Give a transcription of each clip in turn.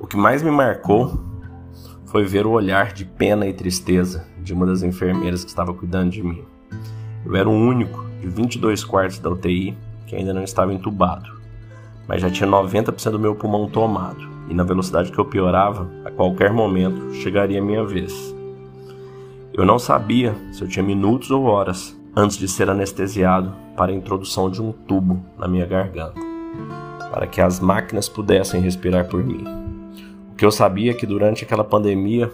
O que mais me marcou foi ver o olhar de pena e tristeza de uma das enfermeiras que estava cuidando de mim. Eu era o único de 22 quartos da UTI que ainda não estava entubado, mas já tinha 90% do meu pulmão tomado, e na velocidade que eu piorava, a qualquer momento chegaria a minha vez. Eu não sabia se eu tinha minutos ou horas antes de ser anestesiado para a introdução de um tubo na minha garganta, para que as máquinas pudessem respirar por mim. Que eu sabia que durante aquela pandemia,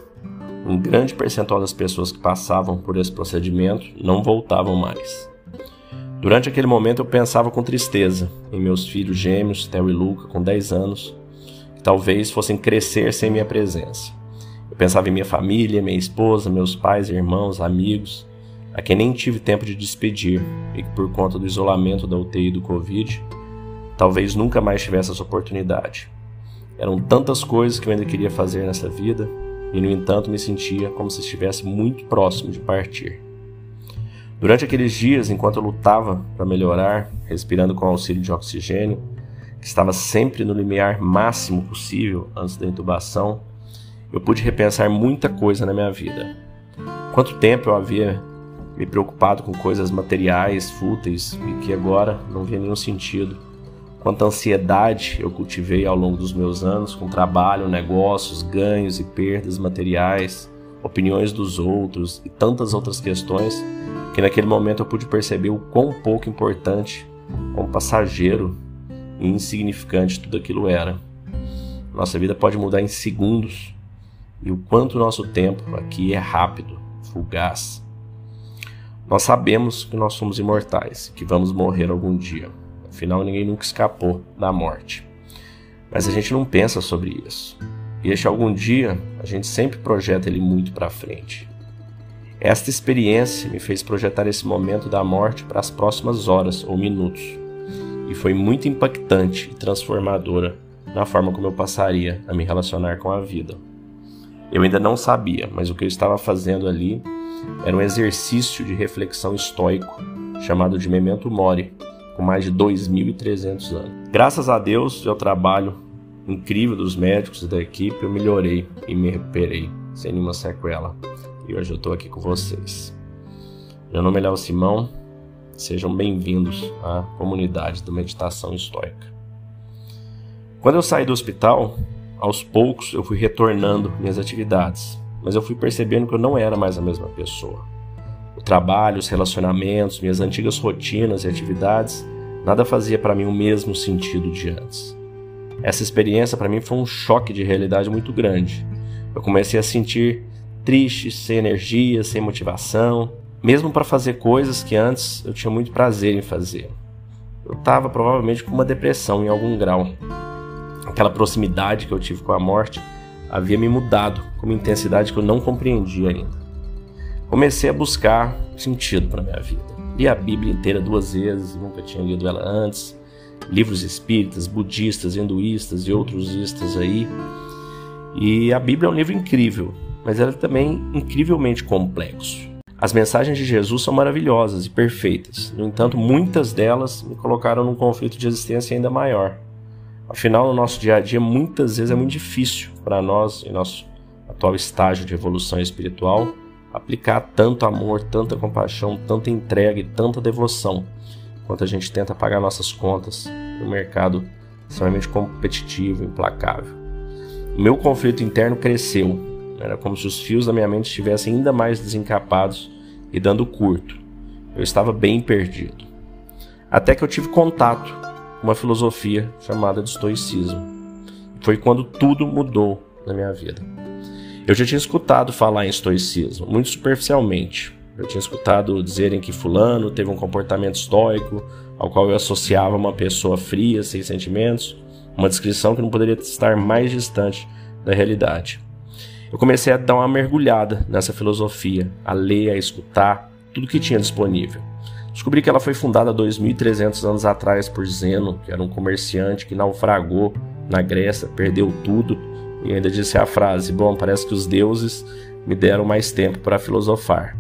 um grande percentual das pessoas que passavam por esse procedimento não voltavam mais. Durante aquele momento eu pensava com tristeza em meus filhos gêmeos, Theo e Luca, com 10 anos, que talvez fossem crescer sem minha presença. Eu pensava em minha família, minha esposa, meus pais, irmãos, amigos, a quem nem tive tempo de despedir e que por conta do isolamento da UTI do Covid, talvez nunca mais tivesse essa oportunidade. Eram tantas coisas que eu ainda queria fazer nessa vida e, no entanto, me sentia como se estivesse muito próximo de partir. Durante aqueles dias, enquanto eu lutava para melhorar, respirando com auxílio de oxigênio, que estava sempre no limiar máximo possível antes da intubação, eu pude repensar muita coisa na minha vida. Quanto tempo eu havia me preocupado com coisas materiais, fúteis e que agora não via nenhum sentido. Quanta ansiedade eu cultivei ao longo dos meus anos com trabalho, negócios, ganhos e perdas materiais, opiniões dos outros e tantas outras questões que naquele momento eu pude perceber o quão pouco importante, quão passageiro e insignificante tudo aquilo era. Nossa vida pode mudar em segundos e o quanto nosso tempo aqui é rápido, fugaz. Nós sabemos que nós somos imortais, que vamos morrer algum dia. Afinal, ninguém nunca escapou da morte. Mas a gente não pensa sobre isso. E este algum dia, a gente sempre projeta ele muito para frente. Esta experiência me fez projetar esse momento da morte para as próximas horas ou minutos, e foi muito impactante e transformadora na forma como eu passaria a me relacionar com a vida. Eu ainda não sabia, mas o que eu estava fazendo ali era um exercício de reflexão estoico chamado de Memento Mori, com mais de 2.300 anos. Graças a Deus e ao trabalho incrível dos médicos e da equipe, eu melhorei e me recuperei sem nenhuma sequela e hoje eu estou aqui com vocês. Meu nome é Léo Simão, sejam bem-vindos à comunidade da Meditação Estoica. Quando eu saí do hospital, aos poucos eu fui retornando minhas atividades, mas eu fui percebendo que eu não era mais a mesma pessoa. O trabalho, os relacionamentos, minhas antigas rotinas e atividades, nada fazia para mim o mesmo sentido de antes. Essa experiência para mim foi um choque de realidade muito grande. Eu comecei a sentir triste, sem energia, sem motivação, mesmo para fazer coisas que antes eu tinha muito prazer em fazer. Eu estava provavelmente com uma depressão em algum grau. Aquela proximidade que eu tive com a morte havia me mudado com uma intensidade que eu não compreendia ainda. Comecei a buscar sentido para minha vida. Li a Bíblia inteira duas vezes, nunca tinha lido ela antes. Livros espíritas, budistas, hinduístas e outros istas aí. E a Bíblia é um livro incrível, mas era também incrivelmente complexo. As mensagens de Jesus são maravilhosas e perfeitas, no entanto, muitas delas me colocaram num conflito de existência ainda maior. Afinal, no nosso dia a dia, muitas vezes é muito difícil para nós, em nosso atual estágio de evolução espiritual, aplicar tanto amor, tanta compaixão, tanta entrega e tanta devoção, enquanto a gente tenta pagar nossas contas no mercado extremamente competitivo, implacável. O meu conflito interno cresceu era como se os fios da minha mente estivessem ainda mais desencapados e dando curto. Eu estava bem perdido. Até que eu tive contato com uma filosofia chamada de estoicismo. Foi quando tudo mudou na minha vida. Eu já tinha escutado falar em estoicismo, muito superficialmente. Eu tinha escutado dizerem que fulano teve um comportamento estoico, ao qual eu associava uma pessoa fria, sem sentimentos, uma descrição que não poderia estar mais distante da realidade eu comecei a dar uma mergulhada nessa filosofia, a ler, a escutar, tudo que tinha disponível. Descobri que ela foi fundada 2.300 anos atrás por Zeno, que era um comerciante que naufragou na Grécia, perdeu tudo e ainda disse a frase: Bom, parece que os deuses me deram mais tempo para filosofar.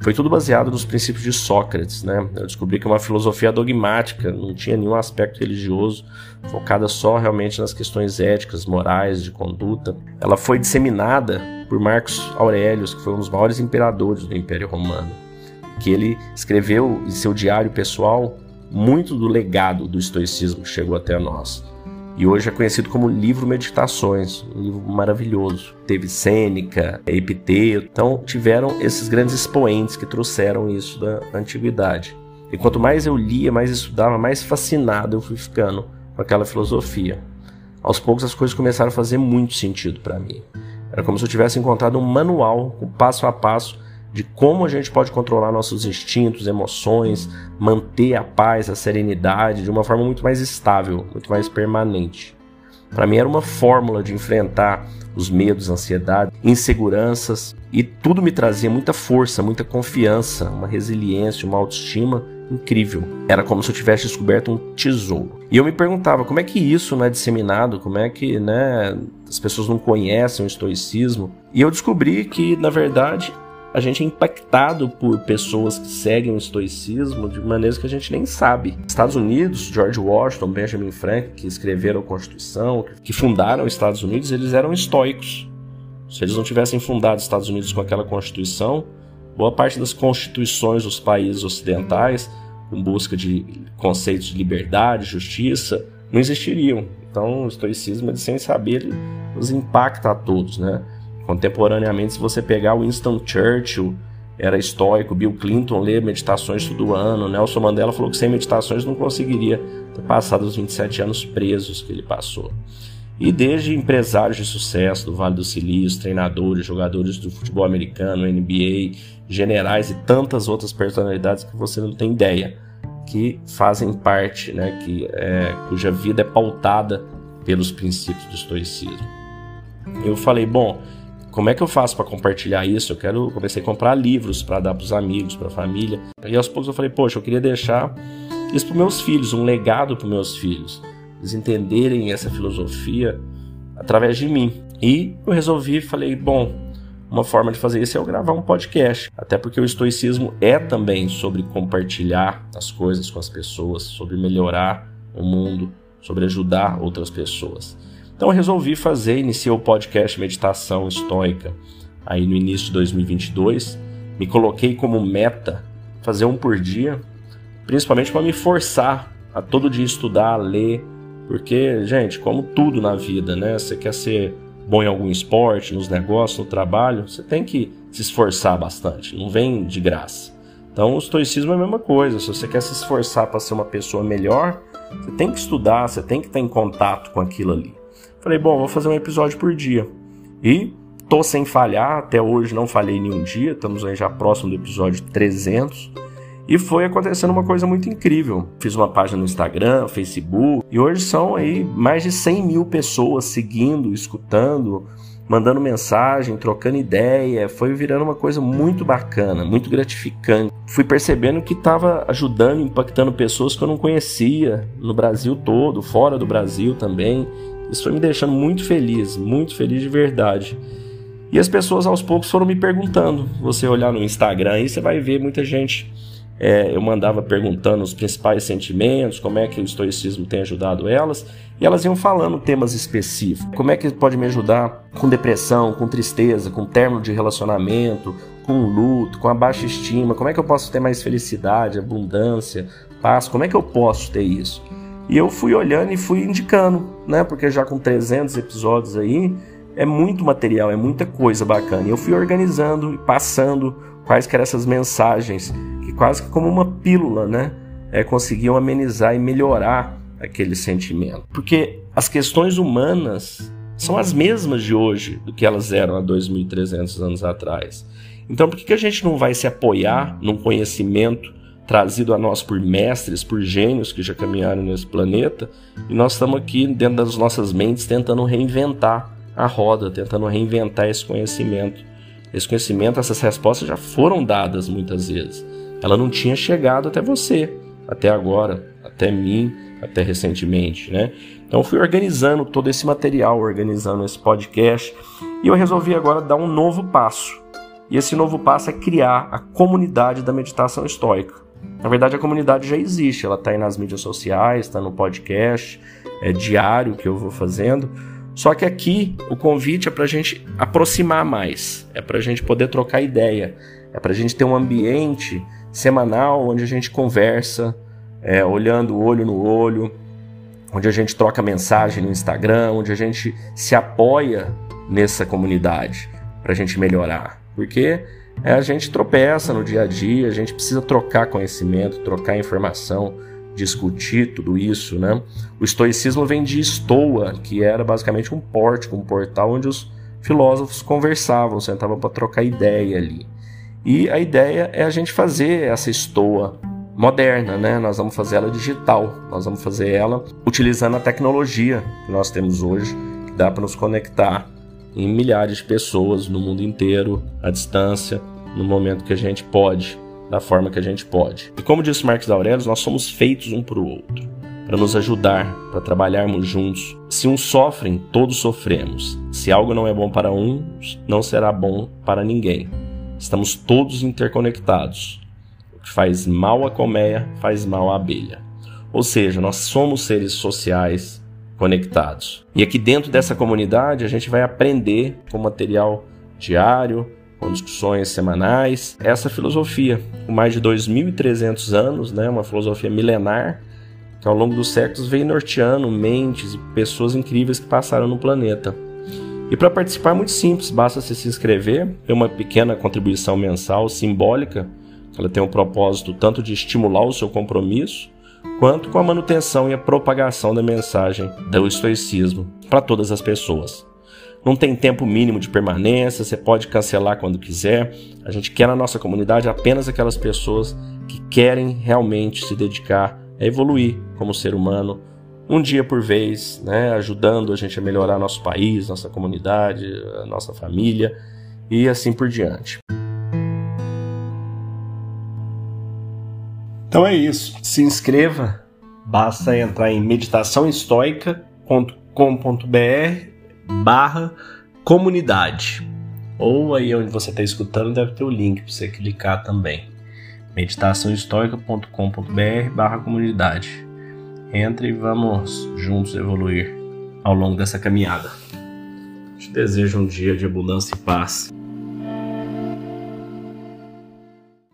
foi tudo baseado nos princípios de Sócrates, né? Eu descobri que é uma filosofia dogmática, não tinha nenhum aspecto religioso, focada só realmente nas questões éticas, morais, de conduta. Ela foi disseminada por Marcos Aurelius, que foi um dos maiores imperadores do Império Romano, que ele escreveu em seu diário pessoal muito do legado do estoicismo que chegou até nós. E hoje é conhecido como livro Meditações, um livro maravilhoso. Teve Sêneca, Epiteto, então tiveram esses grandes expoentes que trouxeram isso da antiguidade. E quanto mais eu lia, mais estudava, mais fascinado eu fui ficando com aquela filosofia. Aos poucos as coisas começaram a fazer muito sentido para mim. Era como se eu tivesse encontrado um manual, um passo a passo de como a gente pode controlar nossos instintos, emoções, manter a paz, a serenidade de uma forma muito mais estável, muito mais permanente. Para mim era uma fórmula de enfrentar os medos, ansiedade, inseguranças e tudo me trazia muita força, muita confiança, uma resiliência, uma autoestima incrível. Era como se eu tivesse descoberto um tesouro. E eu me perguntava como é que isso não é disseminado, como é que né, as pessoas não conhecem o estoicismo. E eu descobri que, na verdade, a gente é impactado por pessoas que seguem o estoicismo de maneiras que a gente nem sabe. Estados Unidos, George Washington, Benjamin Franklin, que escreveram a Constituição, que fundaram os Estados Unidos, eles eram estoicos. Se eles não tivessem fundado os Estados Unidos com aquela Constituição, boa parte das constituições dos países ocidentais, com busca de conceitos de liberdade, justiça, não existiriam. Então, o estoicismo, sem saber, ele nos impacta a todos, né? Contemporaneamente, se você pegar Winston Churchill, era estoico, Bill Clinton lê meditações todo ano, Nelson Mandela falou que sem meditações não conseguiria ter passado os 27 anos presos que ele passou. E desde empresários de sucesso do Vale do Silício, treinadores, jogadores do futebol americano, NBA, generais e tantas outras personalidades que você não tem ideia, que fazem parte, né, que, é, cuja vida é pautada pelos princípios do estoicismo. Eu falei, bom, como é que eu faço para compartilhar isso? Eu quero comecei a comprar livros para dar para os amigos, para a família. E aos poucos eu falei, poxa, eu queria deixar isso para meus filhos, um legado para meus filhos, eles entenderem essa filosofia através de mim. E eu resolvi, falei, bom, uma forma de fazer isso é eu gravar um podcast, até porque o estoicismo é também sobre compartilhar as coisas com as pessoas, sobre melhorar o mundo, sobre ajudar outras pessoas. Então eu resolvi fazer, iniciei o podcast Meditação Estoica aí no início de 2022. Me coloquei como meta fazer um por dia, principalmente para me forçar a todo dia estudar, ler, porque, gente, como tudo na vida, né? Você quer ser bom em algum esporte, nos negócios, no trabalho, você tem que se esforçar bastante, não vem de graça. Então, o estoicismo é a mesma coisa. Se você quer se esforçar para ser uma pessoa melhor, você tem que estudar, você tem que estar em contato com aquilo ali. Falei, bom, vou fazer um episódio por dia. E tô sem falhar, até hoje não falhei nenhum dia, estamos aí já próximo do episódio 300. E foi acontecendo uma coisa muito incrível. Fiz uma página no Instagram, Facebook, e hoje são aí mais de 100 mil pessoas seguindo, escutando, mandando mensagem, trocando ideia. Foi virando uma coisa muito bacana, muito gratificante. Fui percebendo que estava ajudando, impactando pessoas que eu não conhecia no Brasil todo, fora do Brasil também. Isso foi me deixando muito feliz, muito feliz de verdade. E as pessoas aos poucos foram me perguntando. Você olhar no Instagram aí, você vai ver muita gente. É, eu mandava perguntando os principais sentimentos, como é que o estoicismo tem ajudado elas, e elas iam falando temas específicos. Como é que pode me ajudar com depressão, com tristeza, com término de relacionamento, com luto, com a baixa estima? Como é que eu posso ter mais felicidade, abundância, paz? Como é que eu posso ter isso? E eu fui olhando e fui indicando, né? Porque já com 300 episódios aí, é muito material, é muita coisa bacana. E eu fui organizando e passando quais que eram essas mensagens, que quase que como uma pílula, né? É, conseguiam amenizar e melhorar aquele sentimento. Porque as questões humanas são as mesmas de hoje do que elas eram há 2.300 anos atrás. Então, por que a gente não vai se apoiar num conhecimento trazido a nós por mestres, por gênios que já caminharam nesse planeta, e nós estamos aqui dentro das nossas mentes tentando reinventar a roda, tentando reinventar esse conhecimento. Esse conhecimento, essas respostas já foram dadas muitas vezes. Ela não tinha chegado até você, até agora, até mim, até recentemente, né? Então eu fui organizando todo esse material, organizando esse podcast, e eu resolvi agora dar um novo passo. E esse novo passo é criar a comunidade da meditação estoica. Na verdade, a comunidade já existe, ela está aí nas mídias sociais, está no podcast, é diário que eu vou fazendo. Só que aqui o convite é para a gente aproximar mais, é para a gente poder trocar ideia, é para a gente ter um ambiente semanal onde a gente conversa, é, olhando olho no olho, onde a gente troca mensagem no Instagram, onde a gente se apoia nessa comunidade para a gente melhorar. Porque é, a gente tropeça no dia a dia, a gente precisa trocar conhecimento, trocar informação, discutir tudo isso, né? O estoicismo vem de estoa, que era basicamente um pórtico, um portal onde os filósofos conversavam, sentavam para trocar ideia ali. E a ideia é a gente fazer essa estoa moderna, né? Nós vamos fazer ela digital, nós vamos fazer ela utilizando a tecnologia que nós temos hoje, que dá para nos conectar em milhares de pessoas no mundo inteiro, à distância, no momento que a gente pode, da forma que a gente pode. E como disse Marcos Aurelius, nós somos feitos um para o outro, para nos ajudar, para trabalharmos juntos. Se uns sofrem, todos sofremos. Se algo não é bom para uns, não será bom para ninguém. Estamos todos interconectados. O que faz mal à colmeia faz mal à abelha. Ou seja, nós somos seres sociais, conectados. E aqui dentro dessa comunidade a gente vai aprender com material diário, com discussões semanais, essa filosofia, com mais de 2.300 anos, né, uma filosofia milenar, que ao longo dos séculos vem norteando mentes e pessoas incríveis que passaram no planeta. E para participar é muito simples, basta você se inscrever, ter uma pequena contribuição mensal simbólica, ela tem o um propósito tanto de estimular o seu compromisso, quanto com a manutenção e a propagação da mensagem do estoicismo para todas as pessoas. Não tem tempo mínimo de permanência, você pode cancelar quando quiser. A gente quer na nossa comunidade apenas aquelas pessoas que querem realmente se dedicar a evoluir como ser humano, um dia por vez, né, ajudando a gente a melhorar nosso país, nossa comunidade, nossa família e assim por diante. Então é isso. Se inscreva. Basta entrar em meditaçãoestoica.com.br barra comunidade. Ou aí onde você está escutando deve ter o link para você clicar também. meditaçãoestoica.com.br barra comunidade. Entre e vamos juntos evoluir ao longo dessa caminhada. Te desejo um dia de abundância e paz.